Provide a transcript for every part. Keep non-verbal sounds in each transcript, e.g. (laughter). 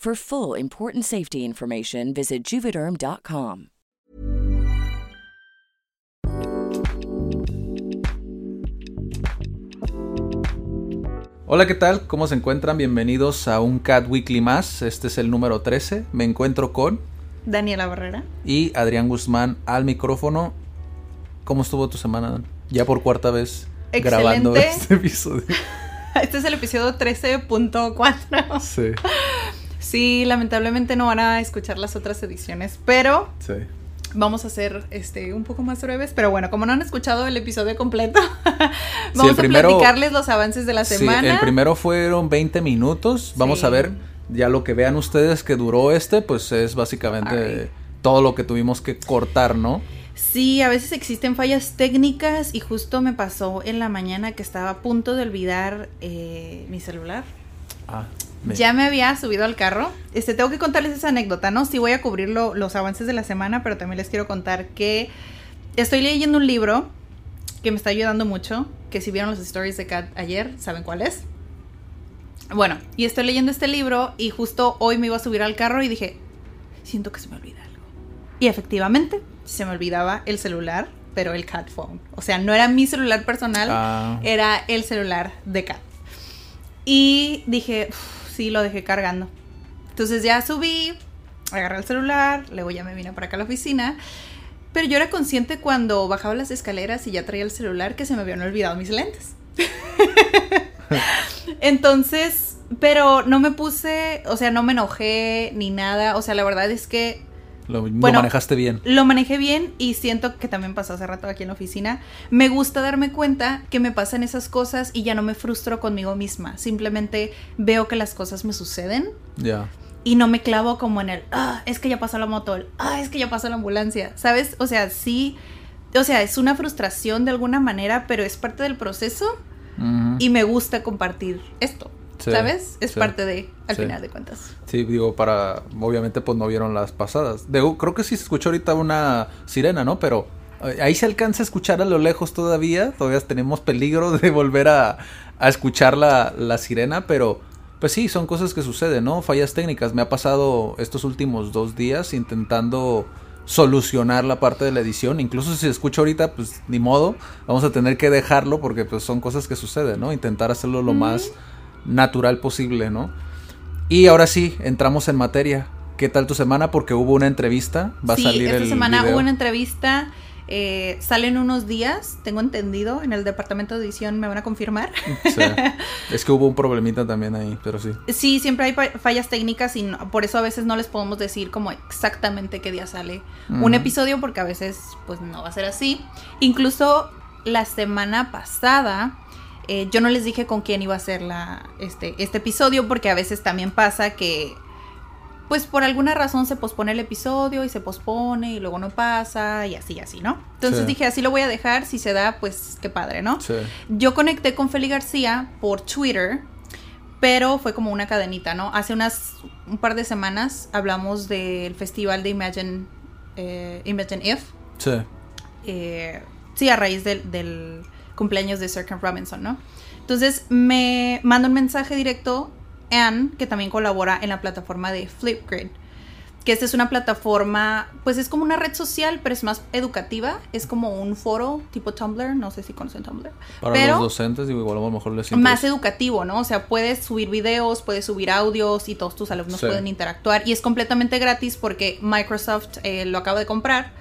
For full important safety information, visit juvederm.com. Hola, ¿qué tal? ¿Cómo se encuentran? Bienvenidos a un Cat Weekly más. Este es el número 13. Me encuentro con Daniela Barrera. y Adrián Guzmán al micrófono. ¿Cómo estuvo tu semana? Dan? Ya por cuarta vez grabando este episodio. (laughs) Este es el episodio 13.4. Sí, Sí, lamentablemente no van a escuchar las otras ediciones, pero sí. vamos a ser este un poco más breves. Pero bueno, como no han escuchado el episodio completo, (laughs) vamos primero- a platicarles los avances de la Sí, semana. el primero fueron 20 minutos. Vamos Sí. a ver, ya lo que vean ustedes que duró este, pues es básicamente todo lo que tuvimos que cortar, ¿no? Sí, a veces existen fallas técnicas y justo me pasó en la mañana que estaba a punto de olvidar eh, mi celular. Ah, me- Ya me había subido al carro. Este, tengo que contarles esa anécdota, ¿no? Sí voy a cubrir lo- los avances de la semana, pero también les quiero contar que estoy leyendo un libro que me está ayudando mucho, que si vieron los stories de Kat ayer, saben cuál es. Bueno, y estoy leyendo este libro y justo hoy me iba a subir al carro y dije, siento que se me olvida algo. Y efectivamente, se me olvidaba el celular, pero el Cat Phone. O sea, no era mi celular personal, Ah. era el celular de Kat. Y dije, "Uf, sí, lo dejé cargando. Entonces ya subí, agarré el celular, luego ya me vine para acá a la oficina. Pero yo era consciente cuando bajaba las escaleras y ya traía el celular que se me habían olvidado mis lentes. (laughs) Entonces, pero no me puse, o sea, no me enojé ni nada. O sea, la verdad es que lo, manejaste bien. lo manejé bien y siento que también pasó hace rato aquí en la oficina. Me gusta darme cuenta que me pasan esas cosas y ya no me frustro conmigo misma. Simplemente veo que las cosas me suceden Ya. y no me clavo como en el, ah, es que ya pasó la moto, el, ah, es que ya pasó la ambulancia, ¿sabes? O sea, sí, o sea, es una frustración de alguna manera, pero es parte del proceso Ujú. y me gusta compartir esto, Sí, ¿sabes? Es sí, parte de, al sí. final de cuentas. Sí, digo, para. Obviamente, pues no vieron las pasadas. Digo, creo que sí se escuchó ahorita una sirena, ¿no? Pero eh, ahí se alcanza a escuchar a lo lejos todavía. Todavía tenemos peligro de volver a, a escuchar la, la sirena, pero. Pues sí, son cosas que suceden, ¿no? Fallas técnicas. Me ha pasado estos últimos dos días intentando solucionar la parte de la edición. Incluso si se escucha ahorita, pues ni modo. Vamos a tener que dejarlo porque pues son cosas que suceden, ¿no? Intentar hacerlo lo más natural posible, ¿no? Y ahora sí, entramos en materia. ¿Qué tal tu semana? Porque hubo una entrevista. Va sí, a salir esta el semana video. hubo una entrevista. eh, salen unos días, tengo entendido, en el departamento de edición me van a confirmar. Sí. (laughs) Es que hubo un problemita también ahí, pero sí. Sí, siempre hay fa- fallas técnicas y no- por eso a veces no les podemos decir como exactamente qué día sale un episodio porque a veces pues no va a ser así. Incluso la semana pasada eh, yo no les dije con quién iba a ser la, este, este episodio porque a veces también pasa que pues por alguna razón se pospone el episodio y se pospone y luego no pasa y así, así, ¿no? Entonces Sí. dije, así lo voy a dejar, si se da, pues qué padre, ¿no? Sí. Yo conecté con Feli García por Twitter, pero fue como una cadenita, ¿no? Hace unas un par de semanas hablamos del festival de Imagine, eh, Imagine If. Sí. eh, sí, a raíz del, del cumpleaños de Sir Ken Robinson, ¿no? Entonces me manda un mensaje directo Anne, que también colabora en la plataforma de Flipgrid. que esta es una plataforma, pues es como una red social, pero es más educativa, es como un foro tipo Tumblr, no sé si conocen Tumblr. Para pero los docentes, digo, igual a lo mejor les más interesa. educativo, ¿no? O sea, puedes subir videos, puedes subir audios y todos tus alumnos Sí. pueden interactuar. Y es completamente gratis porque Microsoft eh, lo acaba de comprar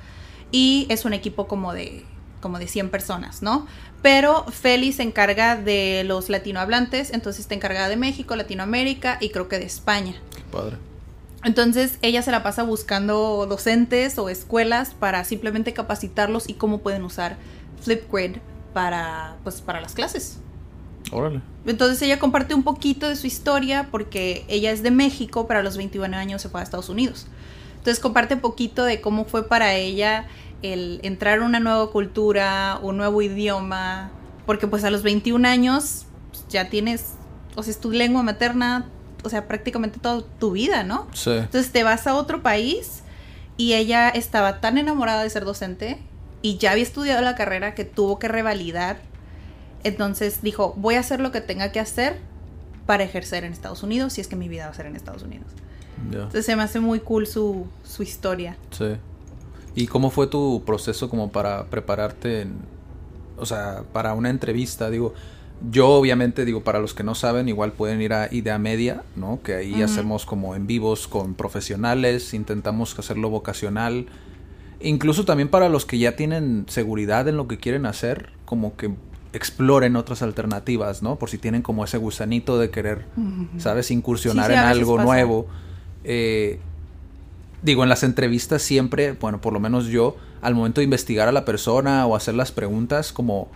y es un equipo como de, como de 100 personas, ¿no? Pero Feli se encarga de los latinohablantes, entonces está encargada de México, Latinoamérica y creo que de España. Qué padre. Entonces ella se la pasa buscando docentes o escuelas para simplemente capacitarlos y cómo pueden usar Flipgrid para, pues, para las clases. Órale. Entonces ella comparte un poquito de su historia porque ella es de México, pero a los 21 años se fue a Estados Unidos. Entonces comparte un poquito de cómo fue para ella el entrar a una nueva cultura, un nuevo idioma, porque pues a los 21 años pues, ya tienes, o sea, es tu lengua materna, o sea, prácticamente toda tu vida, ¿no? Sí. Entonces te vas a otro país y ella estaba tan enamorada de ser docente y ya había estudiado la carrera que tuvo que revalidar. Entonces dijo, voy a hacer lo que tenga que hacer para ejercer en Estados Unidos, si es que mi vida va a ser en Estados Unidos. Entonces se me hace muy cool su, su historia. Sí. ¿Y cómo fue tu proceso como para prepararte en, o sea, para una entrevista? Digo, yo obviamente digo, para los que no saben, igual pueden ir a Idea Media, ¿no? Que ahí hacemos como en vivos con profesionales, intentamos hacerlo vocacional. Incluso también para los que ya tienen seguridad en lo que quieren hacer, como que exploren otras alternativas, ¿no? Por si tienen como ese gusanito de querer, ¿sabes? Incursionar Sí, sí, en algo pasa. nuevo. Eh, digo, en las entrevistas siempre, bueno, por lo menos yo, al momento de investigar a la persona o hacer las preguntas, como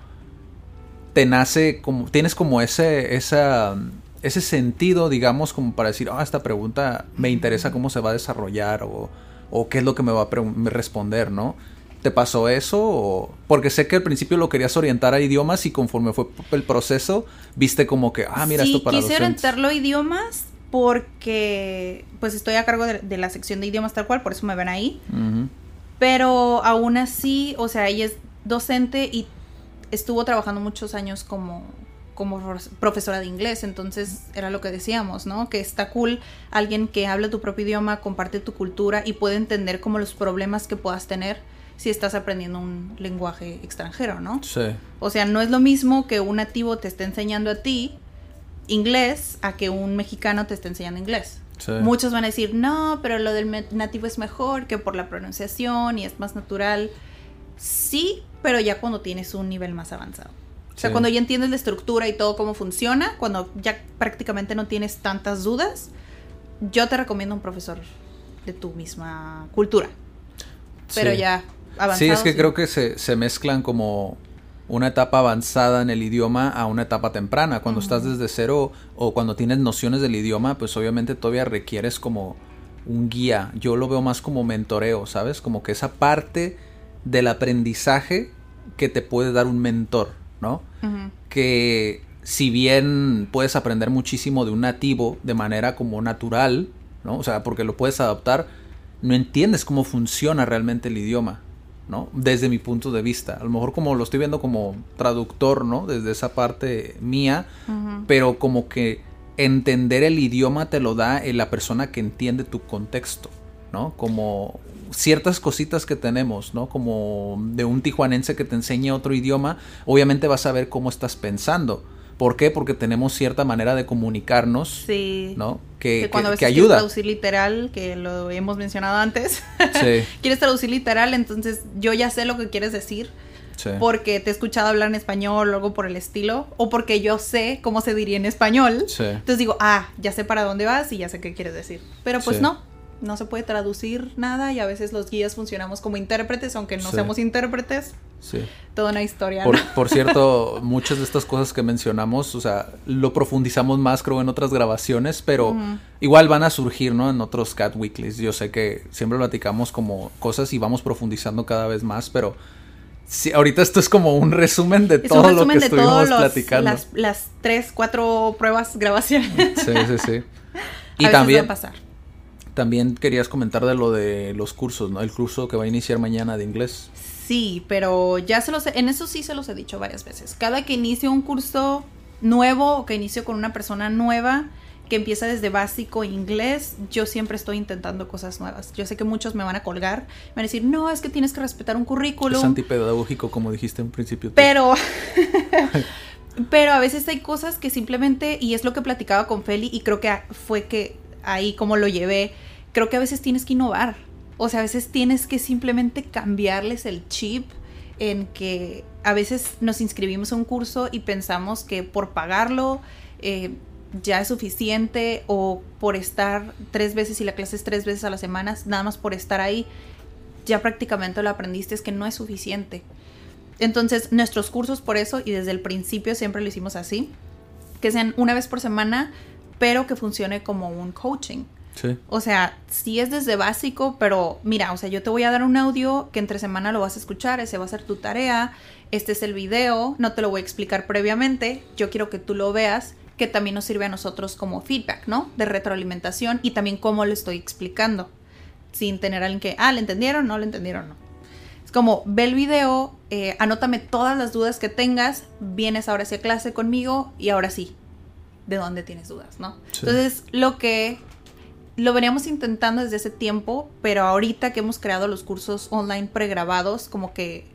te nace, como tienes como ese, esa, ese sentido, digamos, como para decir, ah, esta pregunta me interesa cómo se va a desarrollar o, o qué es lo que me va a responder, ¿no? ¿Te pasó eso? O- Porque sé que al principio lo querías orientar a idiomas y conforme fue el proceso, viste como que, ah, mira, sí, esto para quise docentes. orientarlo a idiomas porque pues estoy a cargo de, de la sección de idiomas tal cual, por eso me ven ahí. Pero aún así, o sea, ella es docente y estuvo trabajando muchos años como, como prof- profesora de inglés, entonces era lo que decíamos, ¿no? Que está cool alguien que habla tu propio idioma, comparte tu cultura y puede entender como los problemas que puedas tener si estás aprendiendo un lenguaje extranjero, ¿no? Sí. O sea, no es lo mismo que un nativo te esté enseñando a ti inglés a que un mexicano te esté enseñando inglés. Sí. Muchos van a decir, no, pero lo del nativo es mejor que por la pronunciación y es más natural. Sí, pero ya cuando tienes un nivel más avanzado. O sea, Sí. cuando ya entiendes la estructura y todo cómo funciona, cuando ya prácticamente no tienes tantas dudas, yo te recomiendo un profesor de tu misma cultura. Pero Sí. ya avanzado. Sí, es que creo que se, se mezclan como una etapa avanzada en el idioma a una etapa temprana. Cuando estás desde cero o cuando tienes nociones del idioma, pues obviamente todavía requieres como un guía. Yo lo veo más como mentoreo, ¿sabes? Como que esa parte del aprendizaje que te puede dar un mentor, ¿no? Que si bien puedes aprender muchísimo de un nativo de manera como natural, ¿no? O sea, porque lo puedes adaptar, no entiendes cómo funciona realmente el idioma, ¿no? Desde mi punto de vista. A lo mejor como lo estoy viendo como traductor, ¿no? Desde esa parte mía, pero como que entender el idioma te lo da eh, la persona que entiende tu contexto, ¿no? Como ciertas cositas que tenemos, ¿no? Como de un tijuanense que te enseña otro idioma, obviamente vas a ver cómo estás pensando. ¿Por qué? Porque tenemos cierta manera de comunicarnos, Sí. ¿no? Que, que cuando a que- veces que quieres ayuda. traducir literal, que lo hemos mencionado antes, (laughs) Sí, quieres traducir literal, entonces yo ya sé lo que quieres decir sí. porque te he escuchado hablar en español o algo por el estilo, o porque yo sé cómo se diría en español. Sí. Entonces digo, ah, ya sé para dónde vas y ya sé qué quieres decir. Pero pues no, no se puede traducir nada y a veces los guías funcionamos como intérpretes, aunque no Sí. seamos intérpretes. sí. Toda una historia. Por, ¿no? por cierto, (laughs) muchas de estas cosas que mencionamos, o sea, lo profundizamos más creo en otras grabaciones, pero Ujú. igual van a surgir, ¿no? En otros Cat Weeklies. Yo sé que siempre platicamos como cosas y vamos profundizando cada vez más, pero sí, ahorita esto es como un resumen de Es todo un lo resumen que de estuvimos todas platicando. las, las tres, cuatro pruebas grabaciones. Sí, sí, sí. (laughs) a Y veces también, va a pasar. También querías comentar de lo de los cursos, ¿no? El curso que va a iniciar mañana de inglés. Sí, pero ya se los he- en eso sí se los he dicho varias veces. Cada que inicio un curso nuevo o que inicio con una persona nueva, que empieza desde básico inglés, yo siempre estoy intentando cosas nuevas. Yo sé que muchos me van a colgar, me van a decir, no, es que tienes que respetar un currículum. Es antipedagógico, como dijiste en principio. Pero, (laughs) pero a veces hay cosas que simplemente, y es lo que platicaba con Feli, y creo que fue que ahí como lo llevé, creo que a veces tienes que innovar. O sea, a veces tienes que simplemente cambiarles el chip en que a veces nos inscribimos a un curso y pensamos que por pagarlo eh, ya es suficiente o por estar tres veces y la clase es tres veces a la semana, nada más por estar ahí, ya prácticamente lo aprendiste, es que no es suficiente. Entonces, nuestros cursos por eso, y desde el principio siempre lo hicimos así, que sean una vez por semana, pero que funcione como un coaching. Sí. O sea, sí es desde básico, pero mira, o sea, yo te voy a dar un audio que entre semana lo vas a escuchar, ese va a ser tu tarea, este es el video, no te lo voy a explicar previamente, yo quiero que tú lo veas, que también nos sirve a nosotros como feedback, ¿no? De retroalimentación y también cómo lo estoy explicando, sin tener alguien que, ah, ¿le entendieron? No, ¿le entendieron? No. Es como, ve el video, eh, anótame todas las dudas que tengas, vienes ahora hacia clase conmigo y ahora sí, de dónde tienes dudas, ¿no? Sí. Entonces, lo que lo veníamos intentando desde ese tiempo, pero ahorita que hemos creado los cursos online pregrabados, como que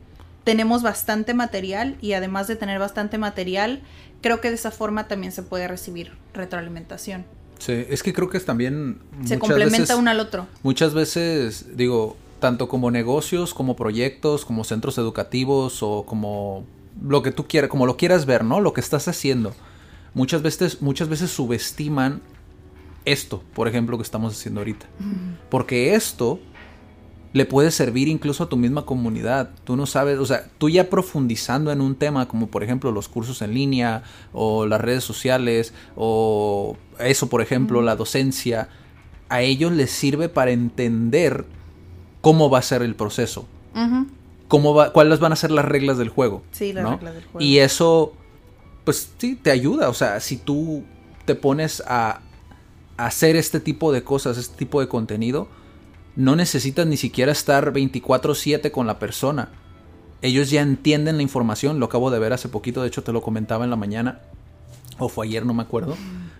tenemos bastante material y además de tener bastante material, creo que de esa forma también se puede recibir retroalimentación. Sí, es que creo que es también... Se complementa veces- uno al otro. Muchas veces, digo, tanto como negocios, como proyectos, como centros educativos o como lo que tú quieras, como lo quieras ver, ¿no? Lo que estás haciendo. Muchas veces, muchas veces subestiman esto, por ejemplo, que estamos haciendo ahorita. Porque esto le puede servir incluso a tu misma comunidad. Tú no sabes, o sea, tú ya profundizando en un tema como por ejemplo los cursos en línea o las redes sociales o eso, por ejemplo, la docencia, a ellos les sirve para entender cómo va a ser el proceso, cómo va, cuáles van a ser las reglas del juego. Sí, las ¿no? reglas del juego. Y eso, pues sí, te ayuda. O sea, si tú te pones a, hacer este tipo de cosas, este tipo de contenido, no necesitas ni siquiera estar 24/7 con la persona. Ellos ya entienden la información, lo acabo de ver hace poquito, de hecho te lo comentaba en la mañana, o fue ayer, no me acuerdo,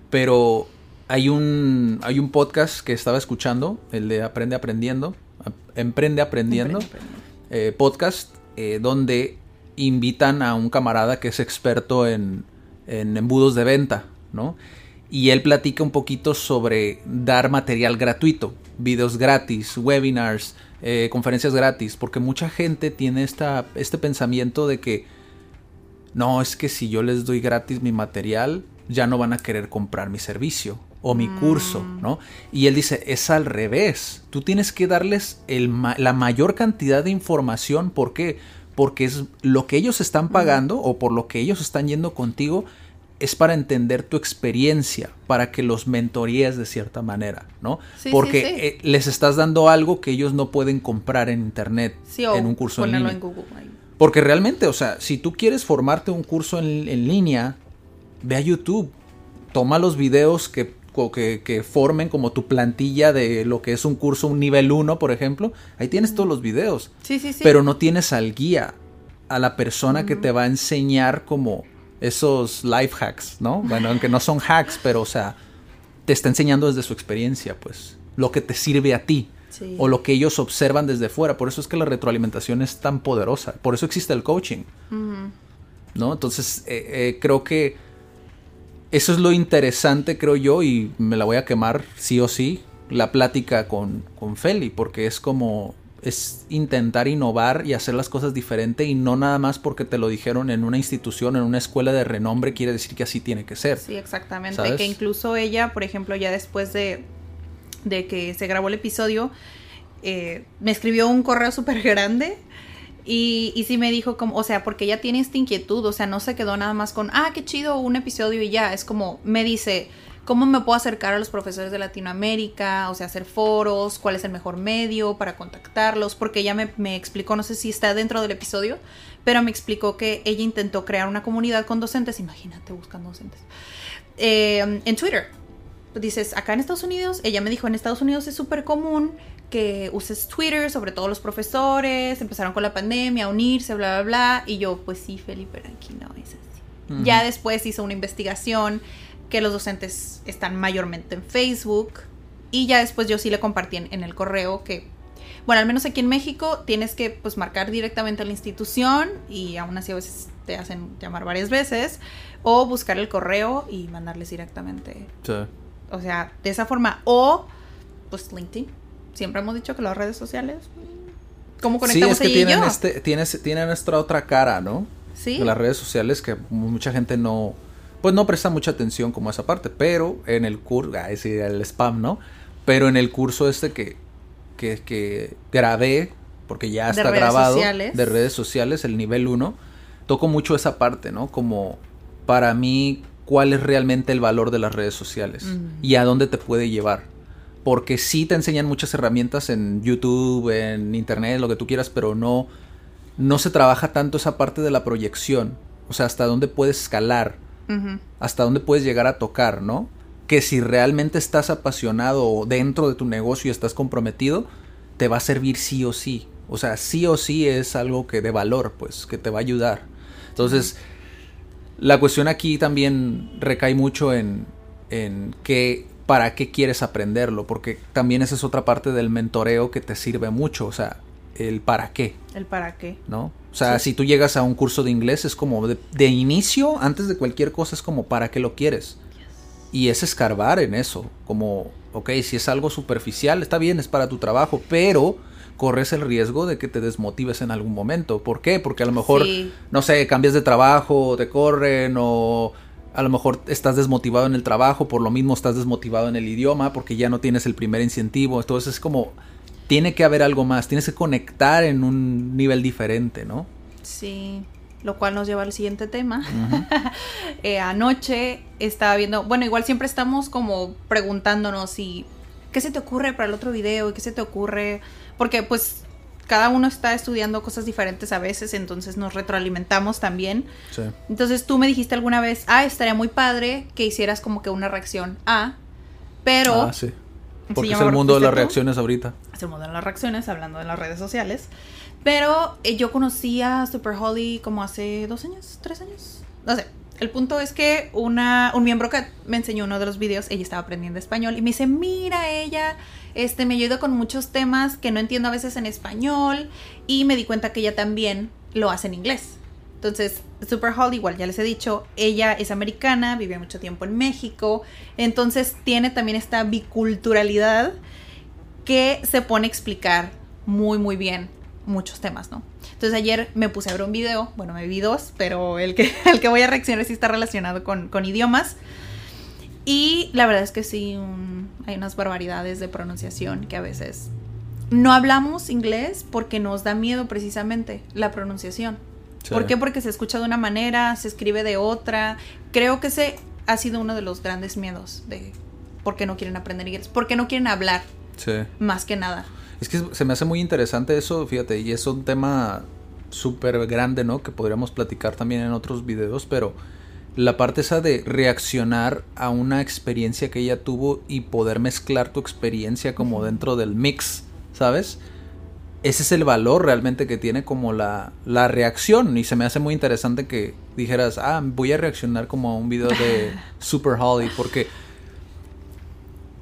pero hay un, hay un podcast que estaba escuchando, el de Aprende Aprendiendo, Ap- Emprende Aprendiendo, emprende. eh, podcast eh, donde invitan a un camarada que es experto en, en embudos de venta, ¿no? Y él platica un poquito sobre dar material gratuito, videos gratis, webinars, eh, conferencias gratis, porque mucha gente tiene esta, este pensamiento de que no, es que si yo les doy gratis mi material, ya no van a querer comprar mi servicio o mi curso, ¿no? Y él dice, es al revés. Tú tienes que darles el ma- la mayor cantidad de información. ¿Por qué? Porque es lo que ellos están pagando o por lo que ellos están yendo contigo es para entender tu experiencia, para que los mentorías de cierta manera, ¿no? Sí, Porque sí, sí. eh, les estás dando algo que ellos no pueden comprar en internet, o en un curso en línea. en Google. Porque realmente, o sea, si tú quieres formarte un curso en, en línea, ve a YouTube. Toma los videos que, que, que formen como tu plantilla de lo que es un curso, un nivel 1, por ejemplo. Ahí tienes todos los videos. Sí, sí, sí. Pero no tienes al guía, a la persona que te va a enseñar como esos life hacks, ¿no? Bueno, aunque no son hacks, (laughs) pero o sea, te está enseñando desde su experiencia, pues, lo que te sirve a ti Sí. o lo que ellos observan desde fuera. Por eso es que la retroalimentación es tan poderosa. Por eso existe el coaching. ¿No? Entonces, eh, eh, creo que eso es lo interesante, creo yo, y me la voy a quemar sí o sí, la plática con, con Feli, porque es como, es intentar innovar y hacer las cosas diferente y no nada más porque te lo dijeron en una institución, en una escuela de renombre, quiere decir que así tiene que ser. Sí, exactamente. ¿Sabes? Que incluso ella, por ejemplo, ya después de, de que se grabó el episodio, eh, me escribió un correo (laughs) súper grande y, sí me dijo como, o sea, porque ella tiene esta inquietud, o sea, no se quedó nada más con, ah, qué chido, un episodio y ya, es como, me dice, ¿cómo me puedo acercar a los profesores de Latinoamérica? O sea, hacer foros, cuál es el mejor medio para contactarlos, porque ella me, me explicó, no sé si está dentro del episodio, pero me explicó que ella intentó crear una comunidad con docentes, imagínate buscando docentes, eh, en Twitter. Dices, acá en Estados Unidos, ella me dijo, en Estados Unidos es súper común que uses Twitter, sobre todo los profesores, empezaron con la pandemia a unirse, bla, bla, bla. Y yo, pues sí, Felipe, pero aquí no es así. Ya después hizo una investigación que los docentes están mayormente en Facebook. Y ya después yo sí le compartí en, en el correo que, bueno, al menos aquí en México tienes que pues marcar directamente a la institución y aún así a veces te hacen llamar varias veces o buscar el correo y mandarles directamente. Sí. O sea, de esa forma. O, pues LinkedIn. Siempre hemos dicho que las redes sociales. ¿Cómo Sí, conectamos es que ella y tienen, yo? este, tienes, tienen esta otra cara, ¿no? Sí. De las redes sociales que mucha gente no, pues no presta mucha atención como a esa parte, pero en el curso, ah, sí, el spam, ¿no? Pero en el curso este que, que, que grabé, porque ya De está redes grabado, sociales. de redes sociales, el nivel 1, toco mucho esa parte, ¿no? Como para mí, cuál es realmente el valor de las redes sociales y a dónde te puede llevar. Porque sí te enseñan muchas herramientas en YouTube, en Internet, lo que tú quieras, pero no, no se trabaja tanto esa parte de la proyección. O sea, hasta dónde puedes escalar, hasta dónde puedes llegar a tocar, ¿no? Que si realmente estás apasionado dentro de tu negocio y estás comprometido, te va a servir sí o sí. O sea, sí o sí es algo que de valor, pues, que te va a ayudar. Entonces, la cuestión aquí también recae mucho en, en qué, para qué quieres aprenderlo, porque también esa es otra parte del mentoreo que te sirve mucho, o sea, el para qué. El para qué. ¿no? O sea, Sí. si tú llegas a un curso de inglés es como de, de inicio, antes de cualquier cosa, es como para qué lo quieres. Y es escarbar en eso, como, ok, si es algo superficial, está bien, es para tu trabajo, pero corres el riesgo de que te desmotives en algún momento. ¿Por qué? Porque a lo mejor, Sí. no sé, cambias de trabajo, te corren o a lo mejor estás desmotivado en el trabajo, por lo mismo estás desmotivado en el idioma porque ya no tienes el primer incentivo. Entonces es como, tiene que haber algo más, tienes que conectar en un nivel diferente, ¿no? Sí. Lo cual nos lleva al siguiente tema. (laughs) Eh, anoche estaba viendo, bueno, igual siempre estamos como preguntándonos si, ¿qué se te ocurre para el otro video? ¿Qué se te ocurre? Porque pues cada uno está estudiando cosas diferentes a veces, entonces nos retroalimentamos también. Sí. Entonces tú me dijiste alguna vez, ah, estaría muy padre que hicieras como que una reacción a, pero... Ah, sí. Porque es el mundo de las tú. reacciones ahorita. es el mundo de las reacciones, hablando de las redes sociales. Pero eh, yo conocí a Super Holly como hace dos años, tres años. No sé. El punto es que una, un miembro que me enseñó uno de los videos, ella estaba aprendiendo español y me dice, mira ella, este, me ayuda con muchos temas que no entiendo a veces en español y me di cuenta que ella también lo hace en inglés. Entonces, Super Holly, igual ya les he dicho, ella es americana, vive mucho tiempo en México, entonces tiene también esta biculturalidad que se pone a explicar muy, muy bien muchos temas, ¿no? Entonces ayer me puse a ver un video, bueno, me vi dos, pero el que, (laughs) el que voy a reaccionar sí está relacionado con, con idiomas. Y la verdad es que sí, un- hay unas barbaridades de pronunciación que a veces no hablamos inglés porque nos da miedo precisamente la pronunciación. Sí. ¿Por qué? Porque se escucha de una manera, se escribe de otra. Creo que ese ha sido uno de los grandes miedos de por qué no quieren aprender inglés, por qué no quieren hablar, Sí. más que nada. Es que se me hace muy interesante eso, fíjate, y es un tema súper grande, ¿no? Que podríamos platicar también en otros videos, pero la parte esa de reaccionar a una experiencia que ella tuvo y poder mezclar tu experiencia como dentro del mix, ¿sabes? Ese es el valor realmente que tiene como la, la reacción y se me hace muy interesante que dijeras, ah, voy a reaccionar como a un video de (laughs) Super Holly porque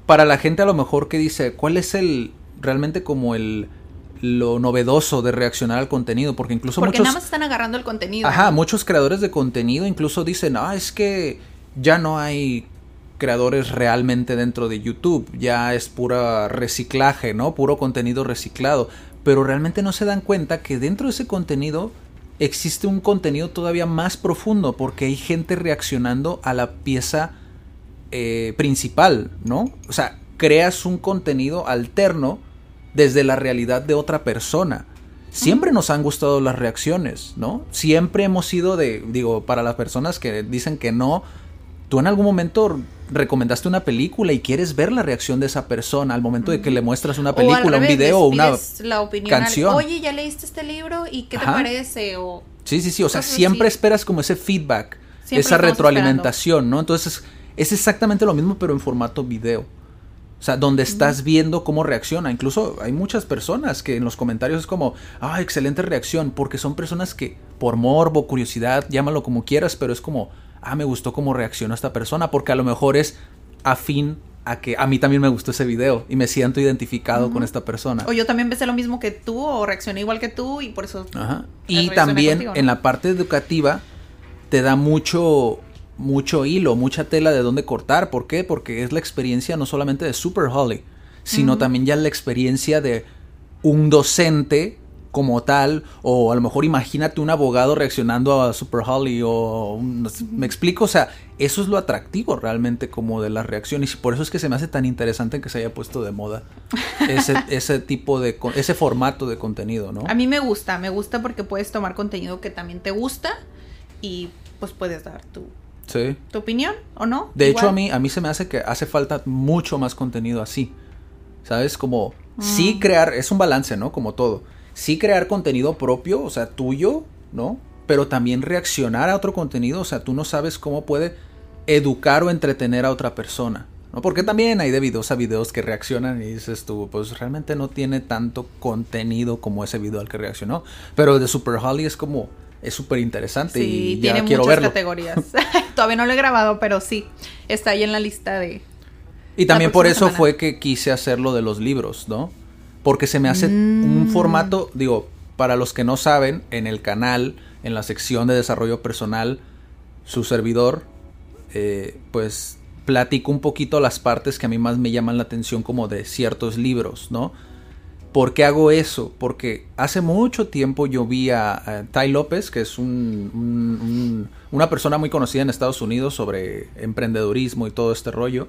para la gente a lo mejor que dice, ¿cuál es el realmente como el lo novedoso de reaccionar al contenido? Porque incluso Porque muchos nada más están agarrando el contenido. Ajá, muchos creadores de contenido incluso dicen, ah, es que ya no hay creadores realmente dentro de YouTube, ya es pura reciclaje, ¿no? Puro contenido reciclado. Pero realmente no se dan cuenta que dentro de ese contenido existe un contenido todavía más profundo porque hay gente reaccionando a la pieza eh, principal, ¿no? O sea, creas un contenido alterno desde la realidad de otra persona. Siempre nos han gustado las reacciones, ¿no? Siempre hemos sido de, digo, para las personas que dicen que no, tú en algún momento recomendaste una película y quieres ver la reacción de esa persona al momento de que le muestras una O película, un video o una la opinión al- canción. Oye, ¿ya leíste este libro? ¿Y qué te Ajá. parece? O Sí, sí, sí. O sea, siempre esperas como ese feedback, Siempre esa retroalimentación, ¿no? Entonces, es exactamente lo mismo, pero en formato video. O sea, donde estás viendo cómo reacciona. Incluso hay muchas personas que en los comentarios es como, ah, excelente reacción, porque son personas que, por morbo, curiosidad, llámalo como quieras, pero es como, ah, me gustó cómo reaccionó esta persona, porque a lo mejor es afín a que a mí también me gustó ese video y me siento identificado con esta persona. O yo también pensé lo mismo que tú o reaccioné igual que tú y por eso... Ajá. Y también en la parte educativa te da mucho mucho hilo, mucha tela de dónde cortar. ¿Por qué? Porque es la experiencia no solamente de Super Holly, sino también ya la experiencia de un docente como tal, o a lo mejor imagínate un abogado reaccionando a Super Holly, o me explico, o sea, eso es lo atractivo realmente como de las reacciones, y por eso es que se me hace tan interesante que se haya puesto de moda ese, (laughs) ese tipo de, ese formato de contenido, ¿no? A mí me gusta, me gusta porque puedes tomar contenido que también te gusta y pues puedes dar tu Sí. ¿Tu opinión o no? De hecho, a mí, a mí se me hace que hace falta mucho más contenido así. ¿Sabes? Como sí mm. crear, es un balance, ¿no? Como todo. Sí crear contenido propio, o sea, tuyo, ¿no? Pero también reaccionar a otro contenido, o sea, tú no sabes cómo puede educar o entretener a otra persona. ¿no? Porque también hay de videos a videos que reaccionan y dices tú, pues realmente no tiene tanto contenido como ese video al que reaccionó. Pero de Super Holly es como, es súper interesante y ya tiene quiero muchas categorías. (laughs) Todavía no lo he grabado, pero sí, está ahí en la lista de... Y también por eso fue que quise hacerlo de los libros, ¿no? Porque se me hace un mm. formato, digo, para los que no saben, en el canal, en la sección de desarrollo personal, su servidor, eh, pues platico un poquito las partes que a mí más me llaman la atención como de ciertos libros, ¿no? ¿Por qué hago eso? Porque hace mucho tiempo yo vi a, Ty López, que es un, una persona muy conocida en Estados Unidos sobre emprendedurismo y todo este rollo.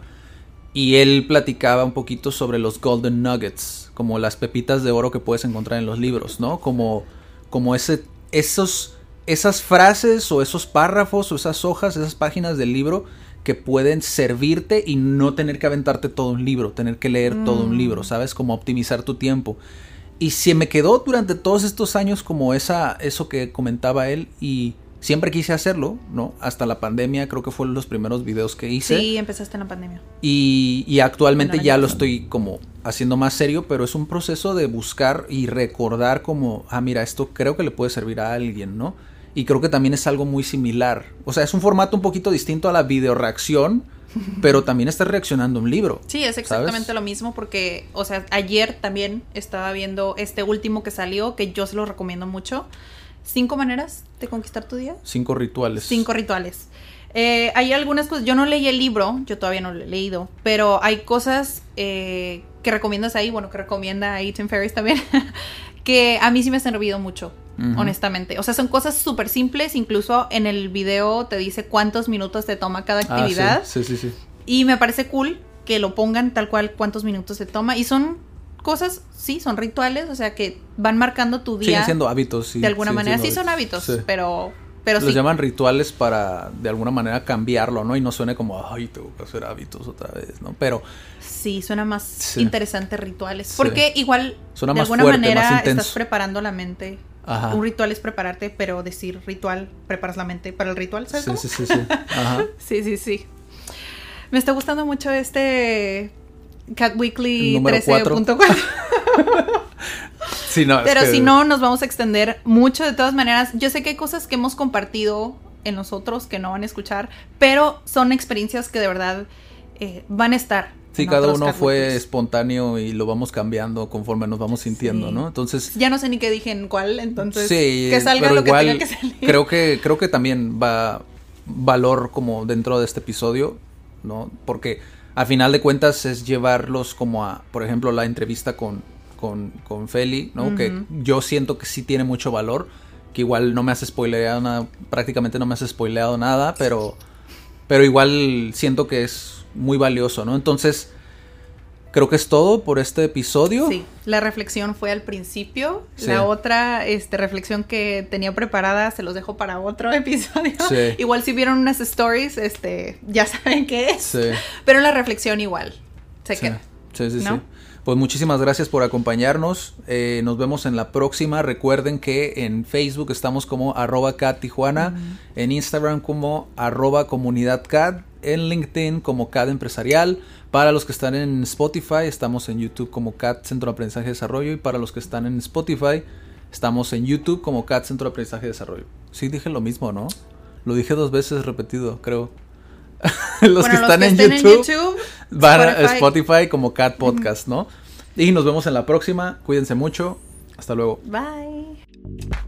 Y él platicaba un poquito sobre los golden nuggets, como las pepitas de oro que puedes encontrar en los libros, ¿no? Como, como ese, esos, esas frases o esos párrafos o esas hojas, esas páginas del libro que pueden servirte y no tener que aventarte todo un libro, tener que leer todo un libro, mm. ¿sabes? Como optimizar tu tiempo. Y se me quedó durante todos estos años como esa, eso que comentaba él y siempre quise hacerlo, ¿no? Hasta la pandemia creo que fueron los primeros videos que hice. Sí, empezaste en la pandemia. Y, y actualmente ya lo estoy como haciendo más serio, pero es un proceso de buscar y recordar como, ah, mira, esto creo que le puede servir a alguien, ¿no? Y creo que también es algo muy similar. O sea, es un formato un poquito distinto a la videoreacción, (laughs) pero también estás reaccionando a un libro. Sí, es exactamente lo mismo porque, o sea, ayer también estaba viendo este último que salió, que yo se lo recomiendo mucho. Cinco maneras de conquistar tu día. Cinco rituales. Cinco rituales. Eh, hay algunas cosas, yo no leí el libro, yo todavía no lo he leído, pero hay cosas eh, que recomiendas ahí, bueno, que recomienda ahí Tim Ferriss también, (laughs) que a mí sí me han servido mucho honestamente. O sea, son cosas súper simples, incluso en el video te dice cuántos minutos te toma cada ah, actividad. sí, sí, sí, Y me parece cool que lo pongan tal cual cuántos minutos te toma. Y son cosas, sí, son rituales, o sea, que van marcando tu día. Siguen siendo hábitos, sí. De alguna manera, sí son hábitos, pero... Pero Los llaman rituales para de alguna manera cambiarlo, ¿no? Y no suene como, ay, tengo que hacer hábitos otra vez, ¿no? Pero. Sí, suena más interesante rituales. Porque igual, suena de alguna manera, estás preparando la mente un ritual es prepararte, pero decir ritual, preparas la mente para el ritual, ¿sabes? Sí, sí, sí, sí. Ajá. (laughs) sí, sí, sí. Me está gustando mucho este Cat Weekly 13.4. (laughs) sí, no, pero si no, nos vamos a extender mucho de todas maneras. Yo sé que hay cosas que hemos compartido en nosotros que no van a escuchar, pero son experiencias que de verdad eh, van a estar Sí, cada uno fue espontáneo y lo vamos cambiando conforme nos vamos sintiendo, ¿no? Entonces ya no sé ni qué dije en cuál, entonces sí, que salga lo que tenga que salir. Creo que creo que también va valor como dentro de este episodio, ¿no? Porque a final de cuentas es llevarlos como a, por ejemplo, la entrevista con con, con Feli, ¿no? Que yo siento que sí tiene mucho valor, que igual no me hace spoileado nada, prácticamente no me hace spoileado nada, pero pero igual siento que es muy valioso, ¿no? Entonces, creo que es todo por este episodio. Sí, la reflexión fue al principio. La otra este, reflexión que tenía preparada se los dejo para otro (laughs) episodio. Igual si vieron unas stories, este, ya (laughs) saben qué es. Sí. Pero la reflexión igual se queda. Sí, sí, sí. Pues muchísimas gracias por acompañarnos. Eh, nos vemos en la próxima. Recuerden que en Facebook estamos como arroba cat Tijuana, en Instagram como arroba comunidad cat, en LinkedIn como cat empresarial. Para los que están en Spotify, estamos en YouTube como cat Centro de Aprendizaje y Desarrollo. Y para los que están en Spotify, estamos en YouTube como cat Centro de Aprendizaje y Desarrollo. Sí, dije lo mismo, ¿no? Lo dije dos veces repetido, creo. (laughs) los, Bueno, que están, en, YouTube, van a Spotify. Spotify como Cat Podcast, ¿no? Y nos vemos en la próxima. Cuídense mucho. Hasta luego. Bye.